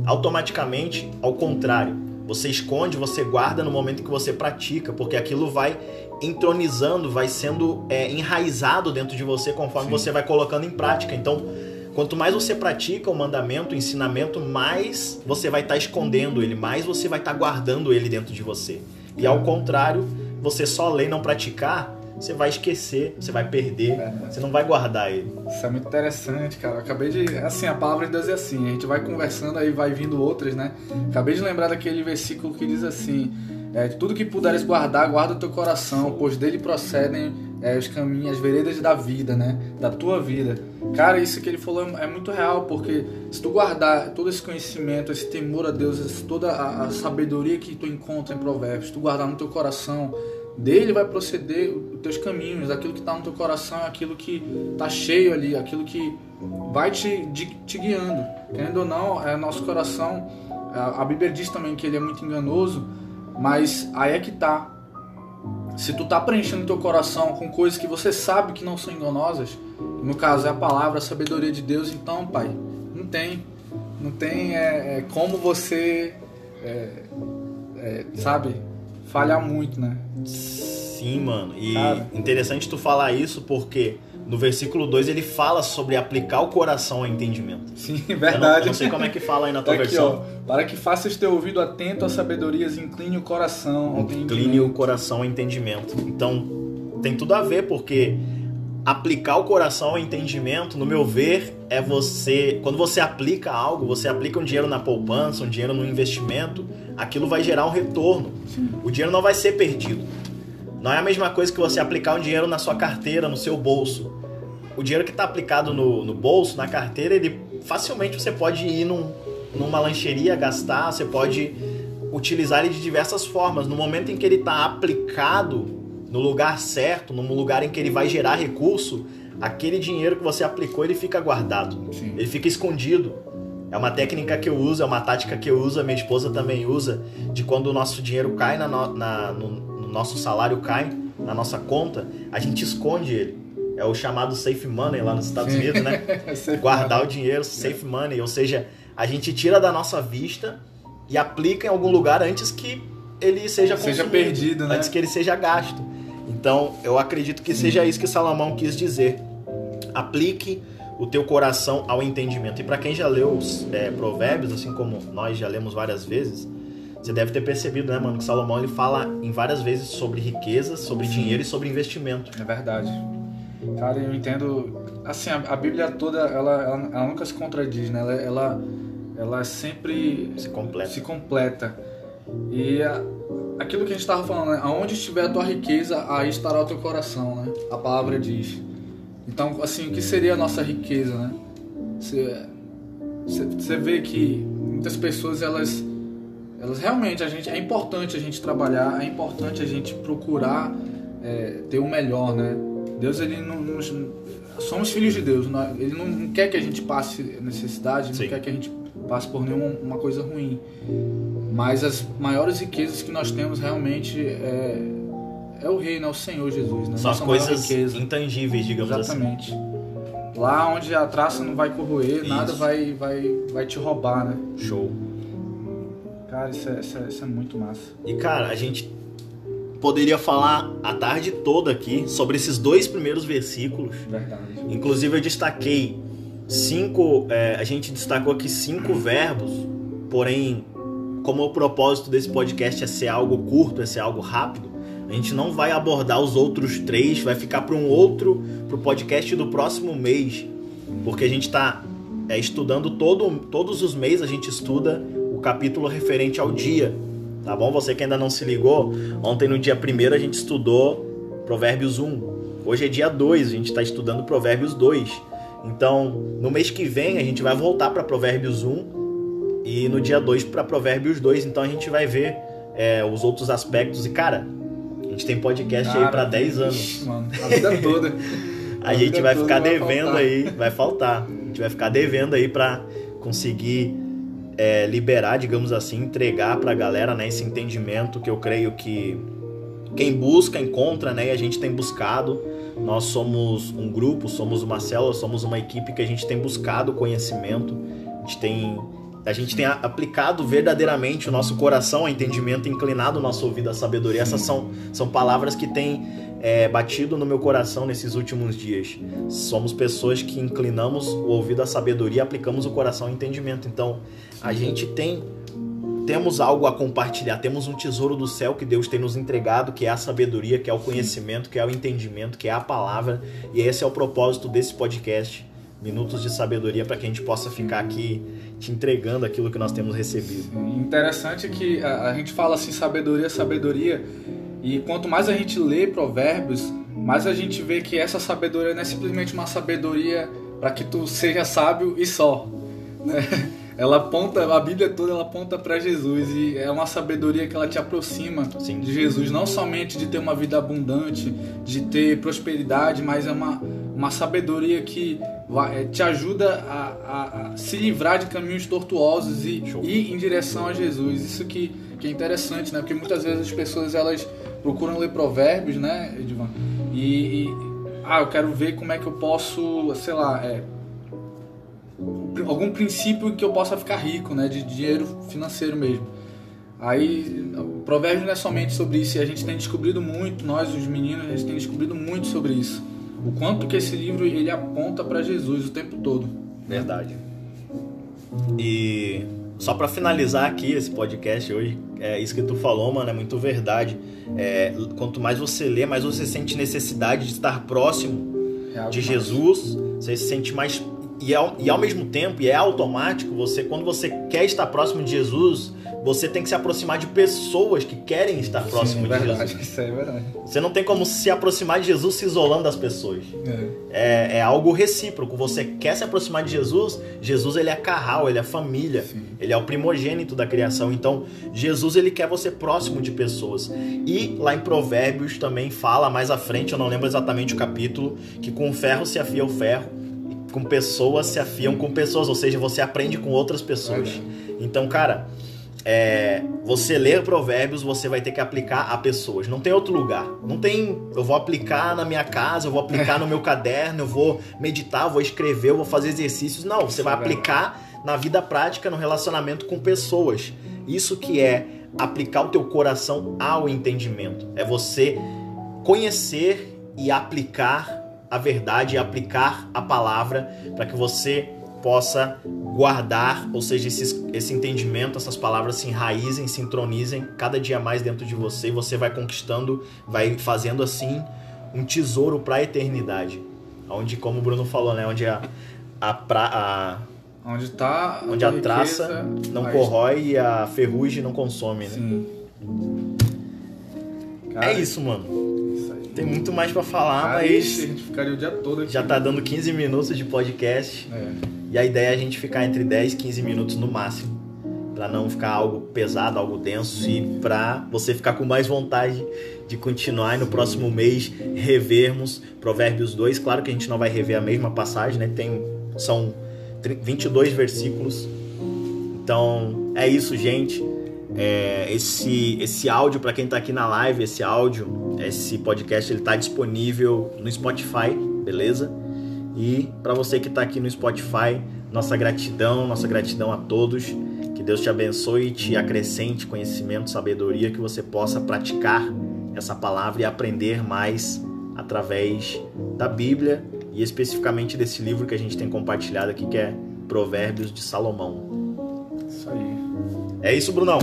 [SPEAKER 1] automaticamente ao contrário. Você esconde, você guarda no momento que você pratica, porque aquilo vai entronizando, vai sendo é, enraizado dentro de você conforme
[SPEAKER 2] Sim.
[SPEAKER 1] você vai colocando em prática. Então, quanto mais você pratica o mandamento, o ensinamento, mais você vai estar escondendo ele, mais você vai estar guardando ele dentro de você. E ao contrário, você só lê e não praticar, você vai esquecer, você vai perder,
[SPEAKER 2] É.
[SPEAKER 1] você não vai guardar ele.
[SPEAKER 2] Isso é muito interessante, cara. Eu acabei de. Assim, a palavra de Deus é assim. A gente vai conversando, aí vai vindo outras, né? Acabei de lembrar daquele versículo que diz assim: é, Tudo que puderes guardar, guarda o teu coração, pois dele procedem é, os caminhos, as veredas da vida, né? Da tua vida. Cara, isso que ele falou é muito real, porque se tu guardar todo esse conhecimento, esse temor a Deus, toda a, a sabedoria que tu encontra em Provérbios, tu guardar no teu coração, dele vai proceder os teus caminhos, aquilo que está no teu coração, aquilo que está cheio ali, aquilo que vai te, de- te guiando. Querendo ou não, é nosso coração. A Bíblia diz também que ele é muito enganoso, mas aí é que tá. Se tu tá preenchendo teu coração com coisas que você sabe que não são enganosas, no caso é a palavra, a sabedoria de Deus, então, pai, não tem. Não tem é, é, como você, é, é, sabe, falhar muito, né?
[SPEAKER 1] Sim, mano. E
[SPEAKER 2] Cara.
[SPEAKER 1] interessante tu falar isso porque no versículo 2 ele fala sobre aplicar o coração ao entendimento.
[SPEAKER 2] Sim,
[SPEAKER 1] Eu não,
[SPEAKER 2] verdade.
[SPEAKER 1] eu não sei como é que fala aí na tua
[SPEAKER 2] Tá aqui,
[SPEAKER 1] versão.
[SPEAKER 2] ó. Para que faças teu ouvido atento às sabedorias, incline o coração ao
[SPEAKER 1] Incline o
[SPEAKER 2] entendimento.
[SPEAKER 1] coração ao entendimento. Então, tem tudo a ver, porque aplicar o coração ao entendimento, no meu ver, é você. Quando você aplica algo, você aplica um dinheiro na poupança, um dinheiro no investimento, aquilo vai gerar um retorno. O dinheiro não vai ser perdido. Não é a mesma coisa que você aplicar um dinheiro na sua carteira, no seu bolso. O dinheiro que está aplicado no, no bolso, na carteira, ele facilmente você pode ir num, numa lancheria gastar, você pode utilizar ele de diversas formas. No momento em que ele está aplicado no lugar certo, num lugar em que ele vai gerar recurso, aquele dinheiro que você aplicou ele fica guardado,
[SPEAKER 2] Sim.
[SPEAKER 1] ele fica escondido. É uma técnica que eu uso, é uma tática que eu uso, a minha esposa também usa, de quando o nosso dinheiro cai na no, na- no, no nosso salário cai na nossa conta, a gente esconde ele. É o chamado safe money lá nos Estados
[SPEAKER 2] Sim.
[SPEAKER 1] Unidos, né?
[SPEAKER 2] Você
[SPEAKER 1] guardar o dinheiro, safe money, ou seja, a gente tira da nossa vista e aplica em algum lugar antes que ele seja
[SPEAKER 2] Seja perdido, né?
[SPEAKER 1] antes que ele seja gasto. Então, eu acredito que seja isso que Salomão quis dizer. Aplique o teu coração ao entendimento. E para quem já leu os é, provérbios, assim como nós já lemos várias vezes, você deve ter percebido, né, mano, que Salomão ele fala em várias vezes sobre riquezas, sobre dinheiro e sobre investimento.
[SPEAKER 2] É verdade. Cara, eu entendo. Assim, a, a Bíblia toda, ela, ela, ela nunca se contradiz, né? Ela, ela, ela sempre
[SPEAKER 1] Se completa.
[SPEAKER 2] se completa. E a- aquilo que a gente estava falando, né? Aonde estiver a tua riqueza, aí estará o teu coração, né? A palavra diz. Então, assim, o que seria a nossa riqueza, né? Você, vê que muitas pessoas, elas, elas realmente, a gente, é importante a gente trabalhar, é importante a gente procurar é, ter o melhor, né? Deus, ele não nos... Somos filhos de Deus, ele não, quer que a gente passe necessidade,
[SPEAKER 1] Sim.
[SPEAKER 2] não quer que a gente passe por nenhuma coisa ruim. Mas as maiores riquezas que nós temos realmente é, é o Rei, né? o Senhor Jesus. Né?
[SPEAKER 1] São as coisas intangíveis, digamos assim.
[SPEAKER 2] Exatamente. Lá onde a traça não vai corroer, nada
[SPEAKER 1] Isso.
[SPEAKER 2] vai, vai, vai te roubar, né?
[SPEAKER 1] Show.
[SPEAKER 2] Cara, isso é, isso é, isso é muito massa.
[SPEAKER 1] E cara, a gente poderia falar a tarde toda aqui sobre esses dois primeiros versículos.
[SPEAKER 2] Verdade.
[SPEAKER 1] Inclusive eu destaquei cinco, é, a gente destacou aqui cinco verbos, porém, como o propósito desse podcast é ser algo curto, é ser algo rápido, a gente não vai abordar os outros três, vai ficar para um outro, para o podcast do próximo mês, porque a gente está estudando todo, todos os meses, a gente estuda o capítulo referente ao dia, tá bom? Você que ainda não se ligou, ontem no dia primeiro a gente estudou Provérbios 1, hoje é dia 2, a gente está estudando Provérbios 2, então no mês que vem a gente vai voltar para Provérbios 1 e no dia 2 para Provérbios 2, então a gente vai ver é, os outros aspectos e cara, a gente tem podcast aí
[SPEAKER 2] Cara,
[SPEAKER 1] para 10 anos.
[SPEAKER 2] mano, a vida toda.
[SPEAKER 1] A gente
[SPEAKER 2] vida
[SPEAKER 1] vai ficar
[SPEAKER 2] vai
[SPEAKER 1] devendo
[SPEAKER 2] faltar.
[SPEAKER 1] aí, vai faltar. A gente vai ficar devendo aí pra conseguir é, liberar, digamos assim, entregar pra galera né, esse entendimento que eu creio que quem busca encontra, né? E a gente tem buscado. Nós somos um grupo, somos uma célula, somos uma equipe que a gente tem buscado conhecimento. A gente tem a gente tem a- aplicado verdadeiramente o nosso coração ao entendimento, inclinado o nosso ouvido à sabedoria. Essas são, são palavras que têm é, batido no meu coração nesses últimos dias. Somos pessoas que inclinamos o ouvido à sabedoria aplicamos o coração ao entendimento. Então, a gente tem temos algo a compartilhar, temos um tesouro do céu que Deus tem nos entregado, que é a sabedoria, que é o conhecimento, que é o entendimento, que é a palavra. E esse é o propósito desse podcast, Minutos de Sabedoria, para que a gente possa ficar aqui te entregando aquilo que nós temos recebido.
[SPEAKER 2] Interessante que a, a gente fala assim, sabedoria, sabedoria, e quanto mais a gente lê provérbios, mais a gente vê que essa sabedoria não é simplesmente uma sabedoria para que tu seja sábio e só. Né? Ela aponta, a Bíblia toda ela aponta para Jesus e é uma sabedoria que ela te aproxima Sim. de Jesus, não somente de ter uma vida abundante, de ter prosperidade, mas é uma, uma sabedoria que vai, te ajuda a, a, a, se livrar de caminhos tortuosos e Show. ir em direção a Jesus. Isso que, que é interessante, né? Porque muitas vezes as pessoas elas procuram ler provérbios, né, Edvan? E, e, ah, eu quero ver como é que eu posso, sei lá, é, algum princípio que eu possa ficar rico, né, de dinheiro financeiro mesmo. Aí, o provérbio não é somente sobre isso, e a gente tem descobrido muito, nós os meninos, a gente tem descobrido muito sobre isso. O quanto que esse livro ele aponta para Jesus o tempo todo.
[SPEAKER 1] Verdade. E só para finalizar aqui esse podcast hoje, é isso que tu falou, mano, é muito verdade. É, quanto mais você lê, mais você sente necessidade de estar próximo de Jesus. Você se sente mais e ao, e ao mesmo tempo, e é automático, você quando você quer estar próximo de Jesus, você tem que se aproximar de pessoas que querem estar próximo Sim,
[SPEAKER 2] é
[SPEAKER 1] verdade,
[SPEAKER 2] de Jesus. Isso é verdade.
[SPEAKER 1] Você não tem como se aproximar de Jesus se isolando das pessoas. É. é. É, algo recíproco. Você quer se aproximar de Jesus, Jesus ele é carral, ele é família, Sim. ele é o primogênito da criação. Então, Jesus ele quer você próximo de pessoas. E lá em Provérbios também fala mais à frente, eu não lembro exatamente o capítulo, que com o ferro se afia o ferro com pessoas se afiam com pessoas, ou seja, você aprende com outras pessoas. Então, cara, é, você ler provérbios, você vai ter que aplicar a pessoas. Não tem outro lugar. Não tem. Eu vou aplicar na minha casa, eu vou aplicar no meu caderno, eu vou meditar, eu vou escrever, eu vou fazer exercícios. Não, você vai aplicar na vida prática, no relacionamento com pessoas. Isso que é aplicar o teu coração ao entendimento. É você conhecer e aplicar a verdade e aplicar a palavra para que você possa guardar, ou seja, esse, esse entendimento, essas palavras se enraizem, se entronizem cada dia mais dentro de você e você vai conquistando, vai fazendo assim um tesouro para a eternidade. Onde, como o Bruno falou, né, onde a, a, pra, a
[SPEAKER 2] onde tá
[SPEAKER 1] onde a, traça não corrói e a ferrugem não consome, né? Sim. Cara, é isso, mano. Tem muito mais para falar, Cara, mas.
[SPEAKER 2] A gente ficaria o dia todo aqui.
[SPEAKER 1] Já tá dando 15 minutos de podcast. É. E a ideia é a gente ficar entre 10 e 15 minutos no máximo. para não ficar algo pesado, algo denso. E pra você ficar com mais vontade de continuar e no próximo mês revermos Provérbios 2. Claro que a gente não vai rever a mesma passagem, né? Tem, são 22 versículos. Então é isso, gente. É, esse, esse áudio, para quem está aqui na live, esse áudio, esse podcast, ele está disponível no Spotify, beleza? E para você que está aqui no Spotify, nossa gratidão, nossa gratidão a todos. Que Deus te abençoe e te acrescente conhecimento, sabedoria, que você possa praticar essa palavra e aprender mais através da Bíblia e especificamente desse livro que a gente tem compartilhado aqui, que é Provérbios de Salomão.
[SPEAKER 2] Isso aí.
[SPEAKER 1] É isso, Brunão.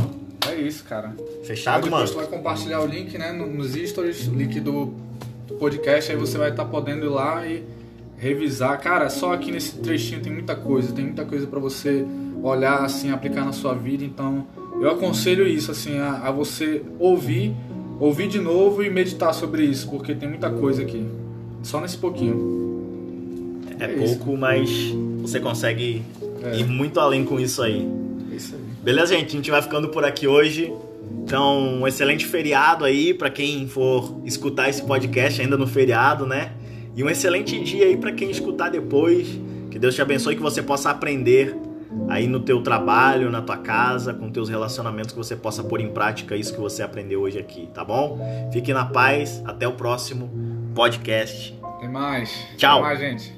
[SPEAKER 2] É isso, cara.
[SPEAKER 1] Fechado,
[SPEAKER 2] aí
[SPEAKER 1] mano?
[SPEAKER 2] Você vai compartilhar o link, né, nos stories, link do, do podcast, aí você vai estar tá podendo ir lá e revisar. Cara, só aqui nesse trechinho tem muita coisa, tem muita coisa para você olhar, assim, aplicar na sua vida. Então, eu aconselho isso, assim, a, a você ouvir, ouvir de novo e meditar sobre isso, porque tem muita coisa aqui. Só nesse pouquinho.
[SPEAKER 1] É, é pouco, isso. mas você consegue é. ir muito além com isso aí.
[SPEAKER 2] Isso aí.
[SPEAKER 1] Beleza, gente? A gente vai ficando por aqui hoje. Então, um excelente feriado aí para quem for escutar esse podcast ainda no feriado, né? E um excelente dia aí para quem escutar depois. Que Deus te abençoe e que você possa aprender aí no teu trabalho, na tua casa, com teus relacionamentos, que você possa pôr em prática isso que você aprendeu hoje aqui, tá bom? Fique na paz, até o próximo podcast.
[SPEAKER 2] Tem mais.
[SPEAKER 1] Tchau.
[SPEAKER 2] Até mais, gente.